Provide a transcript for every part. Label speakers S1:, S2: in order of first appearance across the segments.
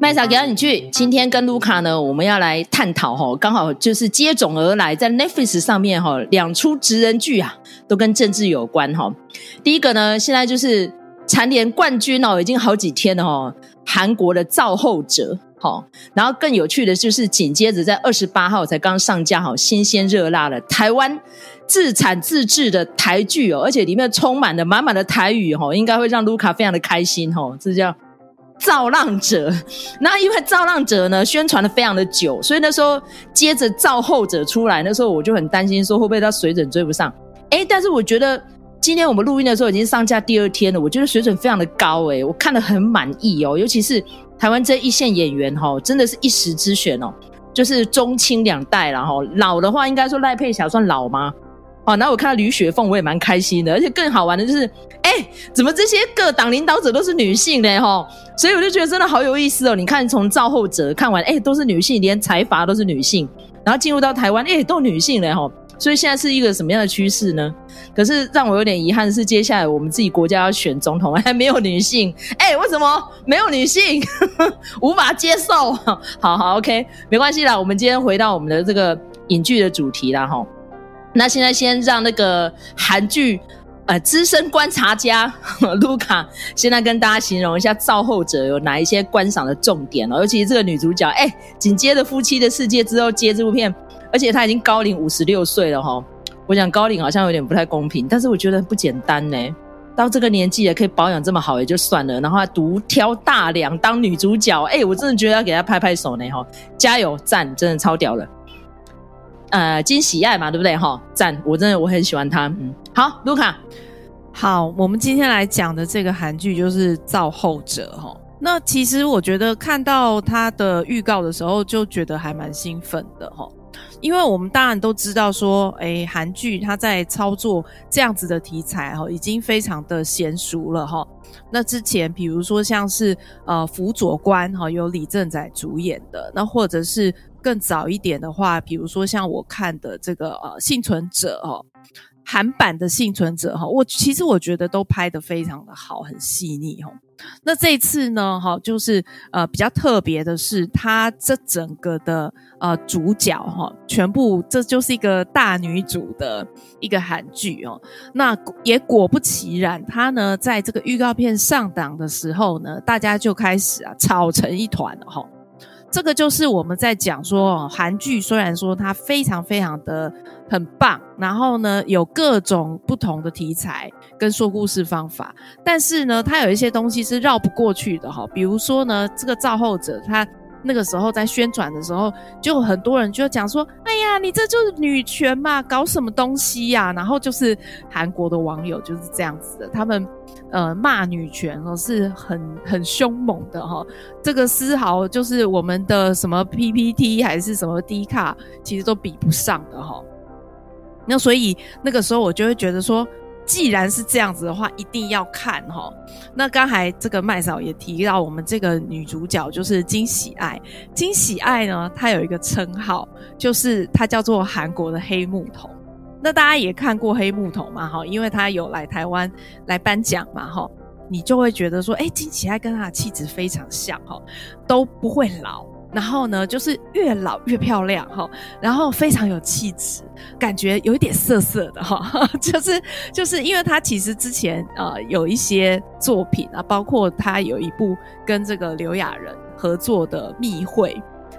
S1: 麦莎，给到你去。今天跟卢卡呢，我们要来探讨哈，刚好就是接踵而来，在 Netflix 上面哈，两出职人剧啊，都跟政治有关哈。第一个呢，现在就是蝉联冠军哦，已经好几天了哈。韩国的造后者，好，然后更有趣的就是紧接着在二十八号才刚上架，好新鲜热辣的台湾自产自制的台剧哦，而且里面充满了满满的台语哈，应该会让卢卡非常的开心哈，这叫。造浪者，那因为造浪者呢宣传的非常的久，所以那时候接着造后者出来，那时候我就很担心说会不会他水准追不上。诶，但是我觉得今天我们录音的时候已经上架第二天了，我觉得水准非常的高诶，我看得很满意哦，尤其是台湾这一线演员哈，真的是一时之选哦，就是中青两代了哈，老的话应该说赖佩霞算老吗？哦，然后我看到吕雪凤，我也蛮开心的，而且更好玩的就是，哎，怎么这些各党领导者都是女性呢？哈，所以我就觉得真的好有意思哦。你看，从造后者看完，哎，都是女性，连财阀都是女性，然后进入到台湾，哎，都女性了哈。所以现在是一个什么样的趋势呢？可是让我有点遗憾的是，接下来我们自己国家要选总统还没有女性，哎，为什么没有女性？无法接受。好好，OK，没关系啦。我们今天回到我们的这个影剧的主题啦，哈。那现在先让那个韩剧呃资深观察家 卢卡现在跟大家形容一下造后者有哪一些观赏的重点哦，尤其是这个女主角，哎，紧接着《夫妻的世界》之后接这部片，而且她已经高龄五十六岁了哈。我讲高龄好像有点不太公平，但是我觉得不简单呢。到这个年纪也可以保养这么好也就算了，然后还独挑大梁当女主角，哎，我真的觉得要给她拍拍手呢哈，加油赞，真的超屌了。呃，金喜爱嘛，对不对？哈，赞！我真的我很喜欢他。嗯，好，卢卡，
S2: 好，我们今天来讲的这个韩剧就是《造后者》哈。那其实我觉得看到他的预告的时候，就觉得还蛮兴奋的哈。因为我们当然都知道说，诶，韩剧它在操作这样子的题材哈，已经非常的娴熟了哈。那之前比如说像是呃《辅佐官》哈，由李正宰主演的，那或者是。更早一点的话，比如说像我看的这个呃《幸存者》哦，韩版的《幸存者》哈，我其实我觉得都拍得非常的好，很细腻哈。那这次呢，哈，就是呃比较特别的是，它这整个的呃主角哈，全部这就是一个大女主的一个韩剧哦。那也果不其然，它呢在这个预告片上档的时候呢，大家就开始啊吵成一团了哈。这个就是我们在讲说，韩剧虽然说它非常非常的很棒，然后呢有各种不同的题材跟说故事方法，但是呢它有一些东西是绕不过去的哈。比如说呢，这个造后者他那个时候在宣传的时候，就很多人就讲说：“哎呀，你这就是女权嘛，搞什么东西呀？”然后就是韩国的网友就是这样子的，他们。呃，骂女权哦，是很很凶猛的哈。这个丝毫就是我们的什么 PPT 还是什么 D 卡，其实都比不上的哈。那所以那个时候我就会觉得说，既然是这样子的话，一定要看哈。那刚才这个麦嫂也提到，我们这个女主角就是金喜爱。金喜爱呢，她有一个称号，就是她叫做韩国的黑木瞳。那大家也看过黑木瞳嘛？哈，因为她有来台湾来颁奖嘛？哈，你就会觉得说，哎，金喜爱跟她的气质非常像，哈，都不会老，然后呢，就是越老越漂亮，哈，然后非常有气质，感觉有一点涩涩的，哈，就是就是因为他其实之前呃有一些作品啊，包括他有一部跟这个刘亚仁合作的《密会》。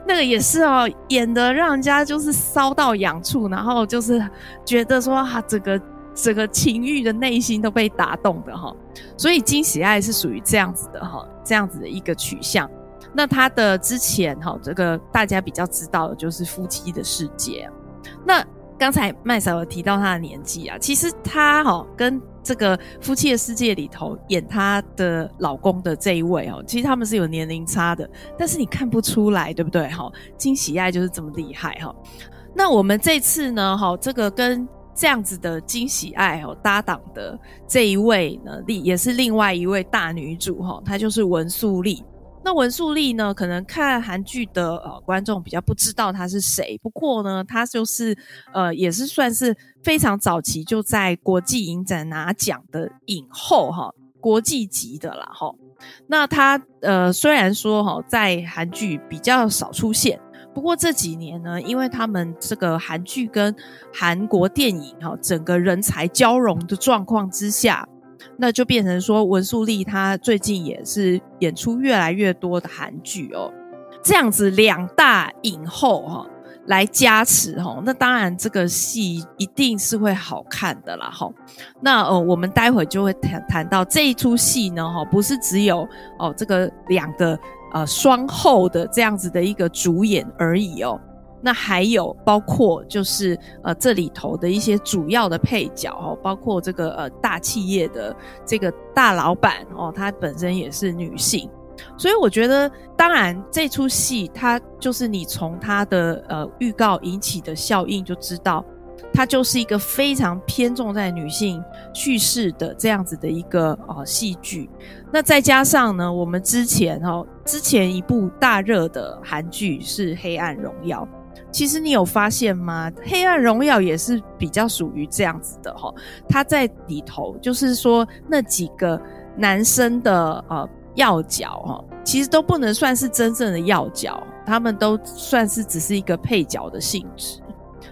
S2: 那个也是哦，演的让人家就是骚到痒处，然后就是觉得说哈，整个整个情欲的内心都被打动的哈，所以金喜爱是属于这样子的哈，这样子的一个取向。那他的之前哈，这个大家比较知道的就是夫妻的世界。那刚才麦嫂有提到他的年纪啊，其实他哈跟。这个夫妻的世界里头演他的老公的这一位哦，其实他们是有年龄差的，但是你看不出来，对不对？哈，金喜爱就是这么厉害哈。那我们这次呢，哈，这个跟这样子的惊喜爱哦搭档的这一位呢，另也是另外一位大女主哈，她就是文素丽。那文素丽呢，可能看韩剧的呃观众比较不知道她是谁，不过呢，她就是呃也是算是非常早期就在国际影展拿奖的影后哈，国际级的啦哈。那她呃虽然说哈在韩剧比较少出现，不过这几年呢，因为他们这个韩剧跟韩国电影哈整个人才交融的状况之下。那就变成说，文素丽她最近也是演出越来越多的韩剧哦，这样子两大影后哈来加持哈，那当然这个戏一定是会好看的啦哈。那呃，我们待会就会谈谈到这一出戏呢哈，不是只有哦这个两个呃双后的这样子的一个主演而已哦。那还有包括就是呃这里头的一些主要的配角哦，包括这个呃大企业的这个大老板哦，她本身也是女性，所以我觉得当然这出戏它就是你从它的呃预告引起的效应就知道，它就是一个非常偏重在女性叙事的这样子的一个呃戏剧。那再加上呢，我们之前哦之前一部大热的韩剧是《黑暗荣耀》。其实你有发现吗？《黑暗荣耀》也是比较属于这样子的哈，他在里头就是说那几个男生的呃要角哈，其实都不能算是真正的要角，他们都算是只是一个配角的性质。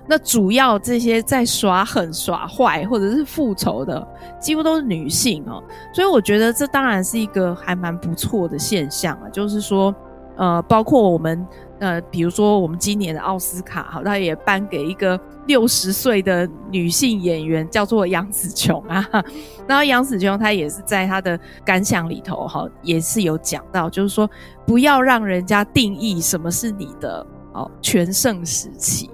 S2: 那主要这些在耍狠耍坏或者是复仇的，几乎都是女性哦，所以我觉得这当然是一个还蛮不错的现象啊，就是说呃，包括我们。呃，比如说我们今年的奥斯卡，好，他也颁给一个六十岁的女性演员，叫做杨紫琼啊。然后杨紫琼她也是在她的感想里头，哈，也是有讲到，就是说不要让人家定义什么是你的哦全盛时期。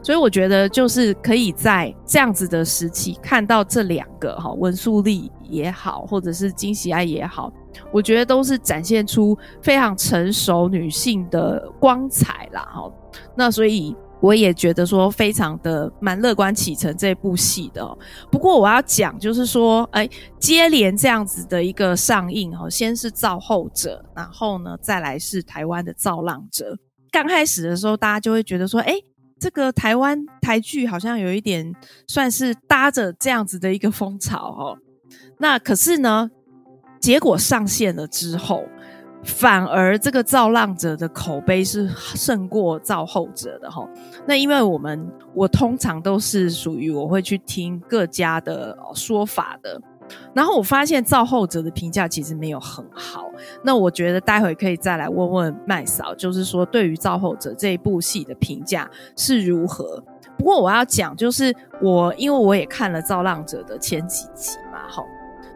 S2: 所以我觉得就是可以在这样子的时期看到这两个哈文素丽也好，或者是金喜爱也好。我觉得都是展现出非常成熟女性的光彩啦，哈。那所以我也觉得说非常的蛮乐观启程这部戏的。不过我要讲就是说，哎，接连这样子的一个上映，哈，先是造后者，然后呢再来是台湾的造浪者。刚开始的时候，大家就会觉得说，哎，这个台湾台剧好像有一点算是搭着这样子的一个风潮，哈。那可是呢？结果上线了之后，反而这个造浪者的口碑是胜过造后者的齁。那因为我们我通常都是属于我会去听各家的说法的，然后我发现造后者的评价其实没有很好。那我觉得待会可以再来问问麦嫂，就是说对于造后者这一部戏的评价是如何。不过我要讲，就是我因为我也看了造浪者的前几集嘛，齁。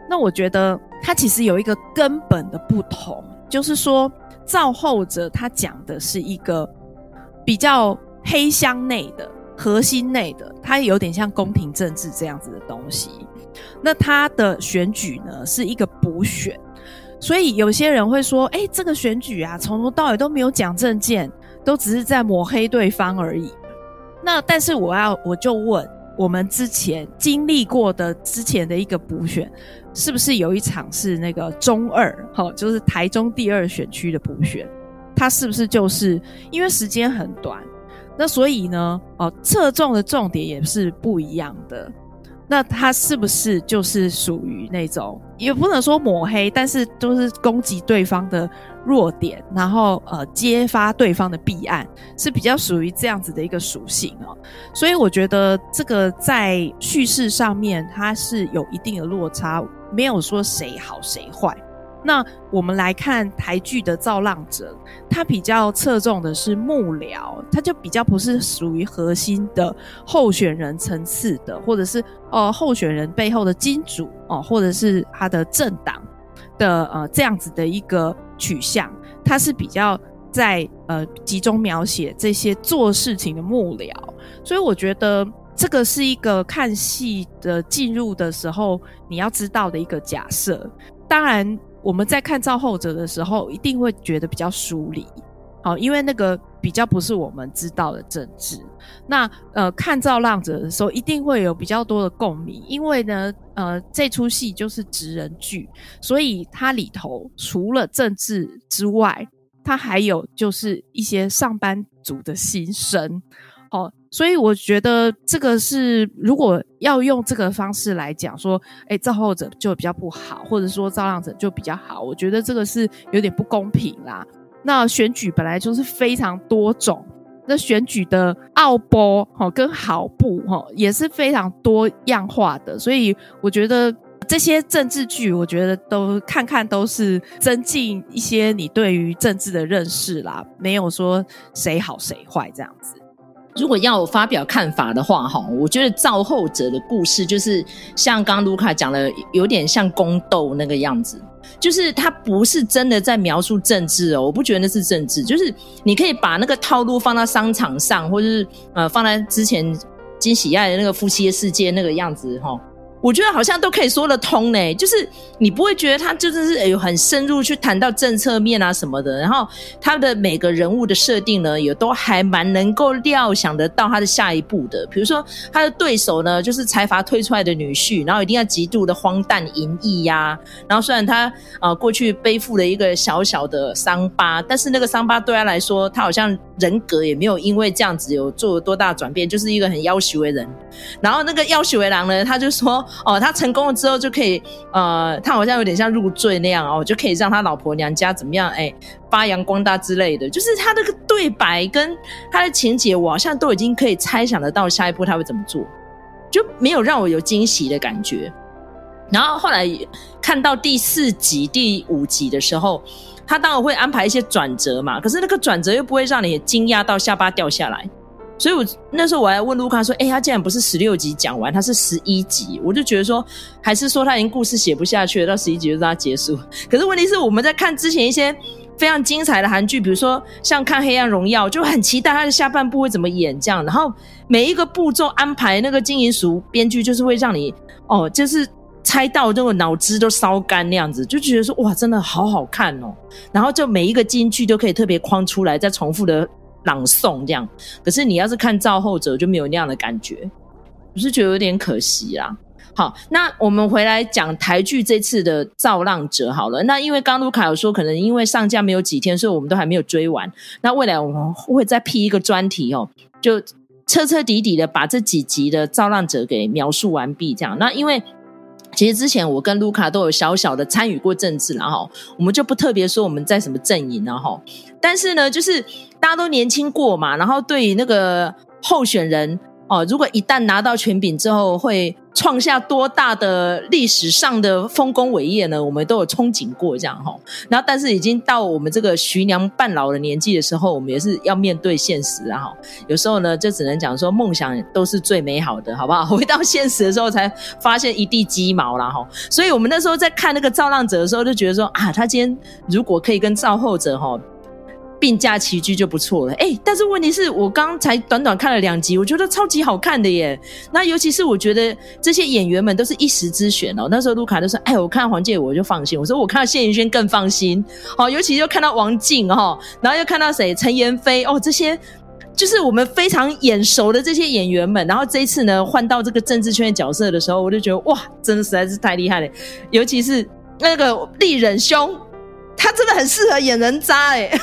S2: 那我觉得它其实有一个根本的不同，就是说造后者他讲的是一个比较黑箱内的核心内的，它有点像宫廷政治这样子的东西。那他的选举呢是一个补选，所以有些人会说，诶，这个选举啊，从头到尾都没有讲政见，都只是在抹黑对方而已。那但是我要我就问。我们之前经历过的之前的一个补选，是不是有一场是那个中二，齁，就是台中第二选区的补选？它是不是就是因为时间很短，那所以呢，哦，侧重的重点也是不一样的。那他是不是就是属于那种也不能说抹黑，但是都是攻击对方的弱点，然后呃揭发对方的弊案，是比较属于这样子的一个属性哦。所以我觉得这个在叙事上面它是有一定的落差，没有说谁好谁坏。那我们来看台剧的造浪者，他比较侧重的是幕僚，他就比较不是属于核心的候选人层次的，或者是呃候选人背后的金主哦，或者是他的政党的呃这样子的一个取向，它是比较在呃集中描写这些做事情的幕僚，所以我觉得这个是一个看戏的进入的时候你要知道的一个假设，当然。我们在看造后者的时候，一定会觉得比较疏离，好，因为那个比较不是我们知道的政治。那呃，看《造浪者》的时候，一定会有比较多的共鸣，因为呢，呃，这出戏就是职人剧，所以它里头除了政治之外，它还有就是一些上班族的心声。哦，所以我觉得这个是，如果要用这个方式来讲，说，哎，造后者就比较不好，或者说造浪者就比较好，我觉得这个是有点不公平啦。那选举本来就是非常多种，那选举的奥博哈跟好布哈也是非常多样化的，所以我觉得这些政治剧，我觉得都看看都是增进一些你对于政治的认识啦，没有说谁好谁坏这样子。
S1: 如果要发表看法的话，哈，我觉得造后者的故事就是像刚卢卡讲的，有点像宫斗那个样子，就是他不是真的在描述政治哦，我不觉得那是政治，就是你可以把那个套路放到商场上，或者是呃放在之前金喜爱的那个夫妻的世界那个样子，哈。我觉得好像都可以说得通呢，就是你不会觉得他就是有很深入去谈到政策面啊什么的，然后他的每个人物的设定呢，也都还蛮能够料想得到他的下一步的。比如说他的对手呢，就是财阀推出来的女婿，然后一定要极度的荒诞淫逸呀。然后虽然他呃过去背负了一个小小的伤疤，但是那个伤疤对他来说，他好像人格也没有因为这样子有做多大转变，就是一个很要挟的人。然后那个要挟为狼呢，他就说。哦，他成功了之后就可以，呃，他好像有点像入赘那样哦，就可以让他老婆娘家怎么样，哎，发扬光大之类的。就是他这个对白跟他的情节，我好像都已经可以猜想得到下一步他会怎么做，就没有让我有惊喜的感觉。然后后来看到第四集、第五集的时候，他当然会安排一些转折嘛，可是那个转折又不会让你惊讶到下巴掉下来。所以，我那时候我还问卢卡说：“哎、他竟然不是十六集讲完，他是十一集。”我就觉得说，还是说他已经故事写不下去了，到十一集就让他结束。可是问题是，我们在看之前一些非常精彩的韩剧，比如说像看《黑暗荣耀》，就很期待他的下半部会怎么演这样。然后每一个步骤安排，那个金银淑编剧就是会让你哦，就是猜到这个脑汁都烧干那样子，就觉得说哇，真的好好看哦。然后就每一个金句都可以特别框出来，再重复的。朗诵这样，可是你要是看造后者就没有那样的感觉，我是觉得有点可惜啦。好，那我们回来讲台剧这次的造浪者好了。那因为刚卢卡有说，可能因为上架没有几天，所以我们都还没有追完。那未来我们会再辟一个专题哦，就彻彻底底的把这几集的造浪者给描述完毕。这样，那因为。其实之前我跟卢卡都有小小的参与过政治，然后我们就不特别说我们在什么阵营，然后，但是呢，就是大家都年轻过嘛，然后对于那个候选人。哦，如果一旦拿到权柄之后，会创下多大的历史上的丰功伟业呢？我们都有憧憬过这样哈。然后，但是已经到我们这个徐娘半老的年纪的时候，我们也是要面对现实啊哈。有时候呢，就只能讲说梦想都是最美好的，好不好？回到现实的时候，才发现一地鸡毛了哈。所以我们那时候在看那个造浪者的时候，就觉得说啊，他今天如果可以跟造后者哈。并驾齐驱就不错了，哎、但是问题是我刚才短短看了两集，我觉得超级好看的耶。那尤其是我觉得这些演员们都是一时之选哦。那时候卢卡就说：“哎，我看到黄介我就放心。”我说：“我看到谢盈萱更放心。”好，尤其又看到王静哈，然后又看到谁陈妍霏哦，这些就是我们非常眼熟的这些演员们。然后这一次呢，换到这个政治圈的角色的时候，我就觉得哇，真的实在是太厉害了。尤其是那个丽人兄。他真的很适合演人渣哎、欸，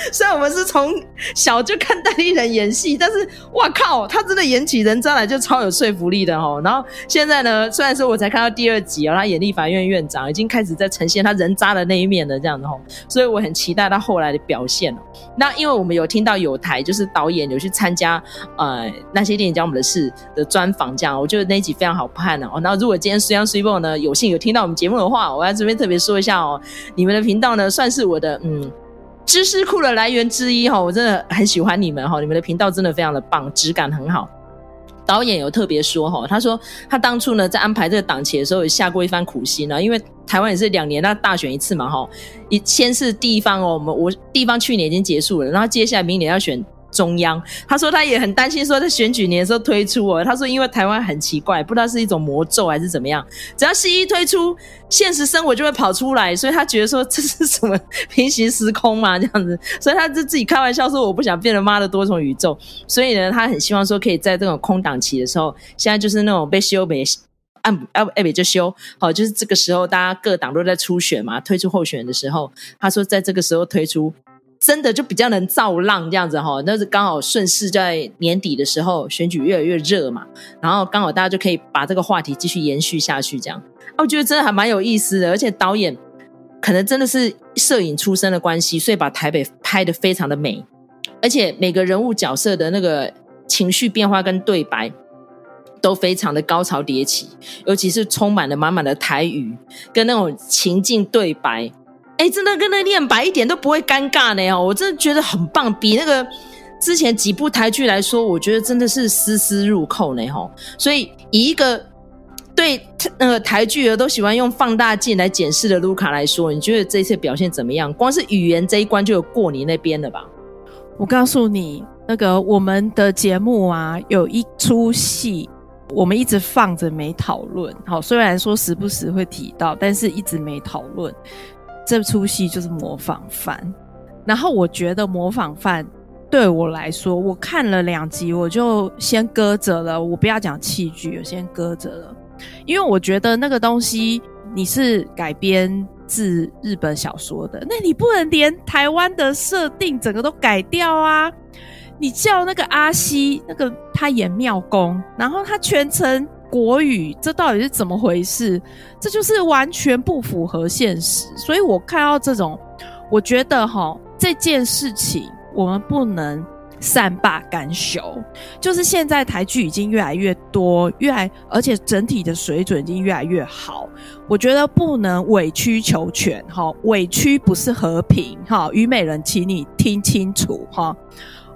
S1: 虽然我们是从小就看戴立忍演戏，但是哇靠，他真的演起人渣来就超有说服力的哦。然后现在呢，虽然说我才看到第二集哦，他演立法院院长已经开始在呈现他人渣的那一面了，这样子哦，所以我很期待他后来的表现。那因为我们有听到有台就是导演有去参加呃那些电影讲我们的事的专访，这样我觉得那一集非常好看哦。然后如果今天虽然虽报呢有幸有听到我们节目的话，我在这边特别说一下哦。你们的频道呢，算是我的嗯知识库的来源之一哈，我真的很喜欢你们哈，你们的频道真的非常的棒，质感很好。导演有特别说哈，他说他当初呢在安排这个档期的时候，也下过一番苦心啊，因为台湾也是两年那大选一次嘛哈，一先是地方哦，我们我地方去年已经结束了，然后接下来明年要选中央。他说他也很担心，说在选举年的时候推出哦。他说因为台湾很奇怪，不知道是一种魔咒还是怎么样，只要西医推出，现实生活就会跑出来，所以他觉得说这是什么平行时空嘛这样子，所以他就自己开玩笑说我不想变成妈的多重宇宙。所以呢，他很希望说可以在这种空档期的时候，现在就是那种被修没按按按不就修好，就是这个时候大家各党都在初选嘛，推出候选人的时候，他说在这个时候推出。真的就比较能造浪这样子哈，那是刚好顺势在年底的时候选举越来越热嘛，然后刚好大家就可以把这个话题继续延续下去这样。我觉得真的还蛮有意思的，而且导演可能真的是摄影出身的关系，所以把台北拍的非常的美，而且每个人物角色的那个情绪变化跟对白都非常的高潮迭起，尤其是充满了满满的台语跟那种情境对白。哎，真的跟那念白一点都不会尴尬呢哦，我真的觉得很棒，比那个之前几部台剧来说，我觉得真的是丝丝入扣呢吼。所以以一个对那个台剧都喜欢用放大镜来检视的卢卡来说，你觉得这次表现怎么样？光是语言这一关就有过你那边了吧？
S2: 我告诉你，那个我们的节目啊，有一出戏，我们一直放着没讨论。好，虽然说时不时会提到，但是一直没讨论。这出戏就是模仿犯，然后我觉得模仿犯对我来说，我看了两集我就先搁着了。我不要讲弃剧，我先搁着了，因为我觉得那个东西你是改编自日本小说的，那你不能连台湾的设定整个都改掉啊！你叫那个阿西，那个他演庙公，然后他全程。国语，这到底是怎么回事？这就是完全不符合现实。所以我看到这种，我觉得齁，这件事情我们不能善罢甘休。就是现在台剧已经越来越多，越来而且整体的水准已经越来越好。我觉得不能委曲求全，哈，委屈不是和平，哈，虞美人，请你听清楚，哈。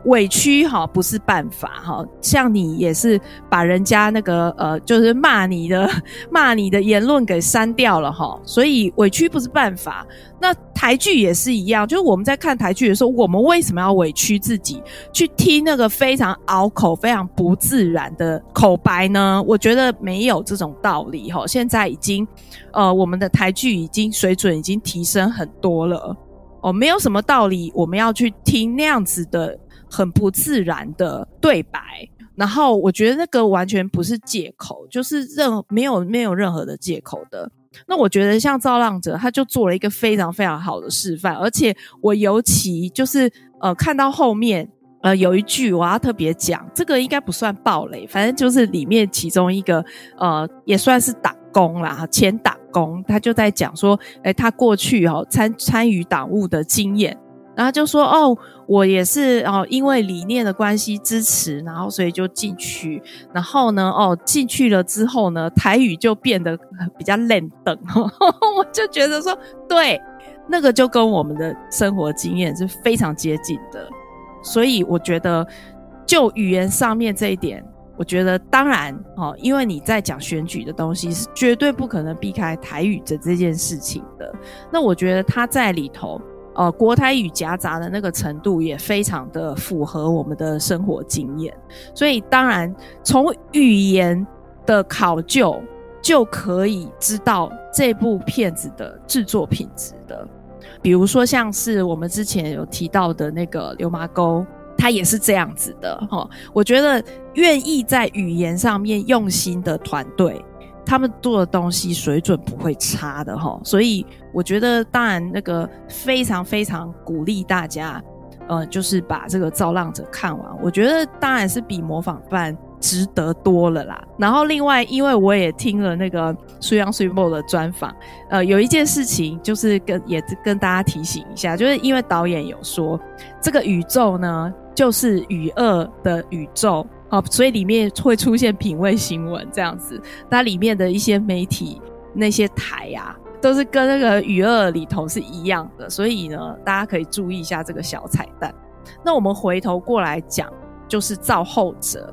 S2: 委屈哈不是办法哈，像你也是把人家那个呃，就是骂你的 骂你的言论给删掉了哈，所以委屈不是办法。那台剧也是一样，就是我们在看台剧的时候，我们为什么要委屈自己去听那个非常拗口、非常不自然的口白呢？我觉得没有这种道理哈。现在已经呃，我们的台剧已经水准已经提升很多了哦，没有什么道理我们要去听那样子的。很不自然的对白，然后我觉得那个完全不是借口，就是任没有没有任何的借口的。那我觉得像造浪者，他就做了一个非常非常好的示范，而且我尤其就是呃看到后面呃有一句我要特别讲，这个应该不算暴雷，反正就是里面其中一个呃也算是党工啦，前党工，他就在讲说，诶他过去哦参参与党务的经验。然后就说哦，我也是哦，因为理念的关系支持，然后所以就进去。然后呢，哦，进去了之后呢，台语就变得比较冷等。我就觉得说，对，那个就跟我们的生活经验是非常接近的。所以我觉得，就语言上面这一点，我觉得当然哦，因为你在讲选举的东西，是绝对不可能避开台语的这件事情的。那我觉得他在里头。呃，国台语夹杂的那个程度也非常的符合我们的生活经验，所以当然从语言的考究就可以知道这部片子的制作品质的。比如说像是我们之前有提到的那个流麻沟，它也是这样子的齁。我觉得愿意在语言上面用心的团队。他们做的东西水准不会差的齁，所以我觉得当然那个非常非常鼓励大家，呃，就是把这个造浪者看完。我觉得当然是比模仿犯值得多了啦。然后另外，因为我也听了那个水尢水某的专访，呃，有一件事情就是跟也跟大家提醒一下，就是因为导演有说这个宇宙呢，就是与恶的宇宙。哦，所以里面会出现品味新闻这样子，那里面的一些媒体那些台啊，都是跟那个与恶里头是一样的，所以呢，大家可以注意一下这个小彩蛋。那我们回头过来讲，就是造后者。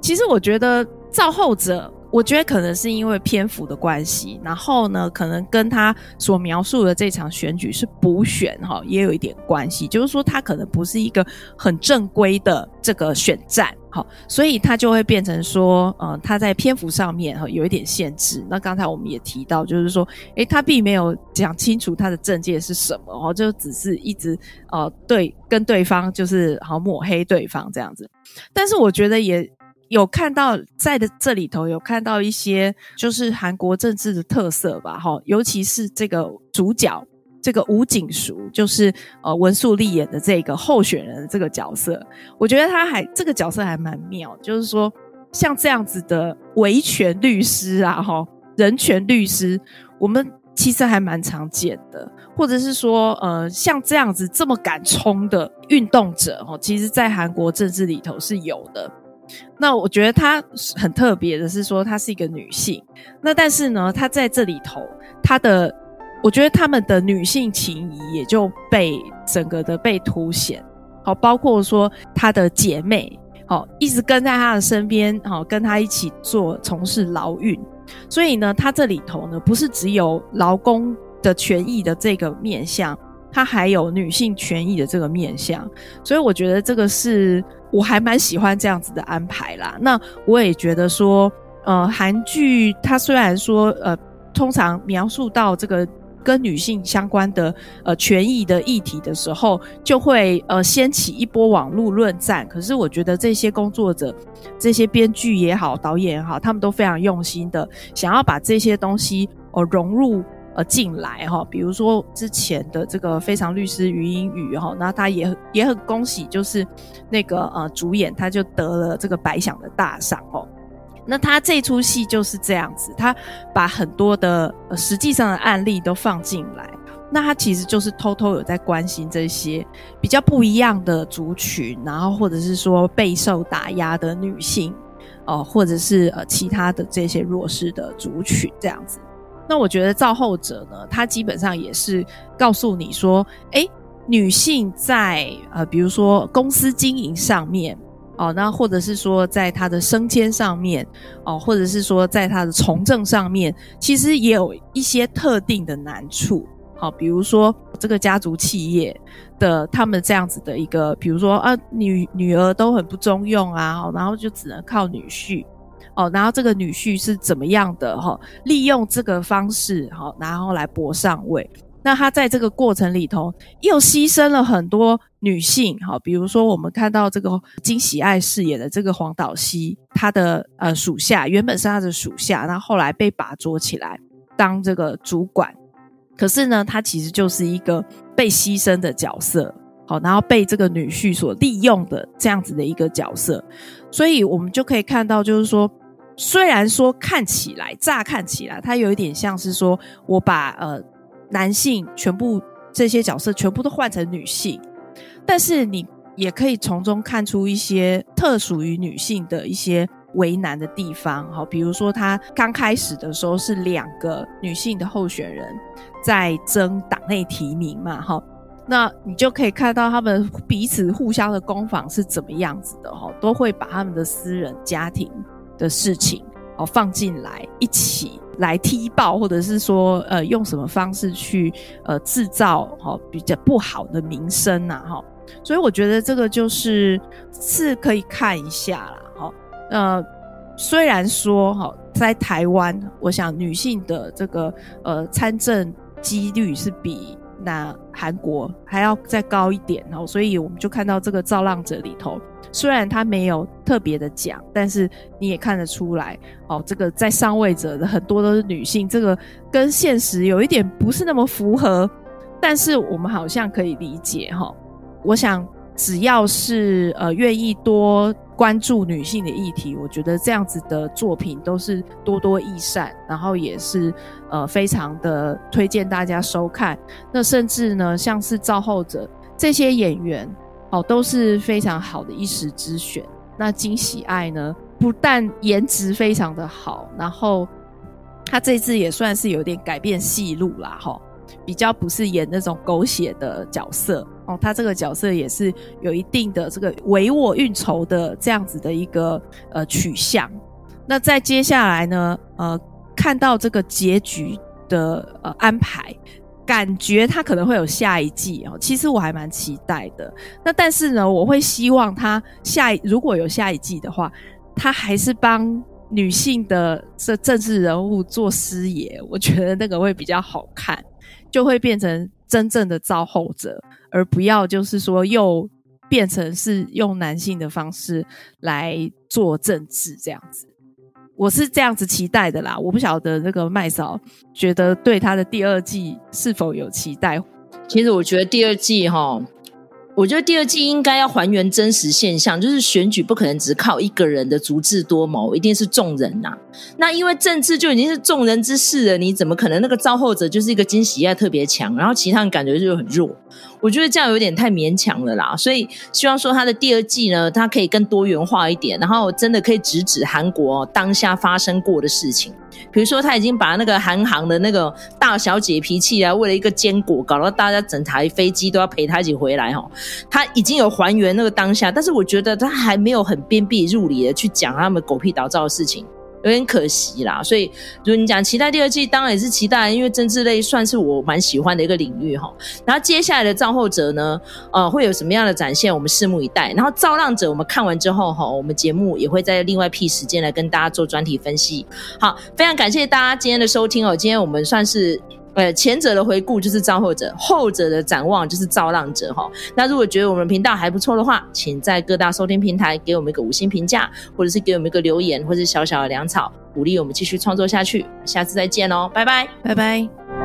S2: 其实我觉得造后者我觉得可能是因为篇幅的关系，然后呢，可能跟他所描述的这场选举是补选哈，也有一点关系。就是说，他可能不是一个很正规的这个选战，好，所以他就会变成说，呃，他在篇幅上面哈有一点限制。那刚才我们也提到，就是说，诶，他并没有讲清楚他的政见是什么哦，就只是一直呃对跟对方就是好抹黑对方这样子。但是我觉得也。有看到在的这里头有看到一些就是韩国政治的特色吧，哈，尤其是这个主角这个吴景淑，就是呃文素丽演的这个候选人的这个角色，我觉得他还这个角色还蛮妙，就是说像这样子的维权律师啊，哈，人权律师，我们其实还蛮常见的，或者是说呃像这样子这么敢冲的运动者，哈，其实在韩国政治里头是有的。那我觉得她很特别的是说，她是一个女性。那但是呢，她在这里头，她的我觉得他们的女性情谊也就被整个的被凸显。好，包括说她的姐妹，好，一直跟在她的身边，好，跟她一起做从事劳运。所以呢，她这里头呢，不是只有劳工的权益的这个面向。她还有女性权益的这个面向，所以我觉得这个是我还蛮喜欢这样子的安排啦。那我也觉得说，呃，韩剧它虽然说呃，通常描述到这个跟女性相关的呃权益的议题的时候，就会呃掀起一波网络论战。可是我觉得这些工作者、这些编剧也好、导演也好，他们都非常用心的想要把这些东西呃融入。呃，进来哈，比如说之前的这个非常律师禹英禑哈，那他也也很恭喜，就是那个呃主演他就得了这个白想的大赏哦。那他这出戏就是这样子，他把很多的呃实际上的案例都放进来，那他其实就是偷偷有在关心这些比较不一样的族群，然后或者是说备受打压的女性哦、呃，或者是呃其他的这些弱势的族群这样子。那我觉得造后者呢，他基本上也是告诉你说，诶，女性在呃，比如说公司经营上面哦，那或者是说在他的升迁上面哦，或者是说在他的从政上面，其实也有一些特定的难处。好，比如说这个家族企业的他们这样子的一个，比如说啊，女女儿都很不中用啊，然后就只能靠女婿。哦，然后这个女婿是怎么样的哈？利用这个方式哈，然后来搏上位。那他在这个过程里头又牺牲了很多女性哈，比如说我们看到这个金喜爱饰演的这个黄岛熙，他的呃属下原本是他的属下，那后来被拔擢起来当这个主管。可是呢，他其实就是一个被牺牲的角色，好，然后被这个女婿所利用的这样子的一个角色。所以我们就可以看到，就是说。虽然说看起来，乍看起来，他有一点像是说我把呃男性全部这些角色全部都换成女性，但是你也可以从中看出一些特属于女性的一些为难的地方。好，比如说他刚开始的时候是两个女性的候选人在争党内提名嘛，哈，那你就可以看到他们彼此互相的攻防是怎么样子的，哈，都会把他们的私人家庭。的事情哦，放进来一起来踢爆，或者是说呃用什么方式去呃制造哈比较不好的名声呐哈，所以我觉得这个就是是可以看一下啦哈。呃，虽然说哈在台湾，我想女性的这个呃参政几率是比那韩国还要再高一点哦，所以我们就看到这个造浪者里头。虽然他没有特别的讲，但是你也看得出来哦，这个在上位者的很多都是女性，这个跟现实有一点不是那么符合，但是我们好像可以理解哈、哦。我想只要是呃愿意多关注女性的议题，我觉得这样子的作品都是多多益善，然后也是呃非常的推荐大家收看。那甚至呢，像是造后者这些演员。哦，都是非常好的一时之选。那金喜爱呢，不但颜值非常的好，然后他这次也算是有点改变戏路啦，哈，比较不是演那种狗血的角色哦。他这个角色也是有一定的这个唯我运筹的这样子的一个呃取向。那在接下来呢，呃，看到这个结局的呃安排，感觉他可能会有下一季哦。其实我还蛮期待的。那但是呢，我会希望他下一如果有下一季的话，他还是帮女性的这政治人物做师爷，我觉得那个会比较好看，就会变成真正的造后者，而不要就是说又变成是用男性的方式来做政治这样子。我是这样子期待的啦，我不晓得那个麦嫂觉得对他的第二季是否有期待？
S1: 其实我觉得第二季哈，我觉得第二季应该要还原真实现象，就是选举不可能只靠一个人的足智多谋，一定是众人呐、那因为政治就已经是众人之事了，你怎么可能那个造后者就是一个惊喜爱特别强，然后其他人感觉就很弱？我觉得这样有点太勉强了啦，所以希望说他的第二季呢，它可以更多元化一点，然后真的可以直指韩国当下发生过的事情，比如说他已经把那个韩航的那个大小姐脾气啊，为了一个坚果，搞到大家整台飞机都要陪他一起回来哈，他已经有还原那个当下，但是我觉得他还没有很鞭辟入里的去讲他们狗屁倒灶的事情。有点可惜啦，所以如你讲期待第二季，当然也是期待，因为政治类算是我蛮喜欢的一个领域哈。然后接下来的造后者呢，呃，会有什么样的展现，我们拭目以待。然后造浪者，我们看完之后哈，我们节目也会在另外辟时间来跟大家做专题分析。好，非常感谢大家今天的收听哦，今天我们算是。呃，前者的回顾就是造后者，后者的展望就是造浪者哈。那如果觉得我们频道还不错的话，请在各大收听平台给我们一个五星评价，或者是给我们一个留言，或是小小的粮草，鼓励我们继续创作下去。下次再见哦，拜拜，
S2: 拜拜。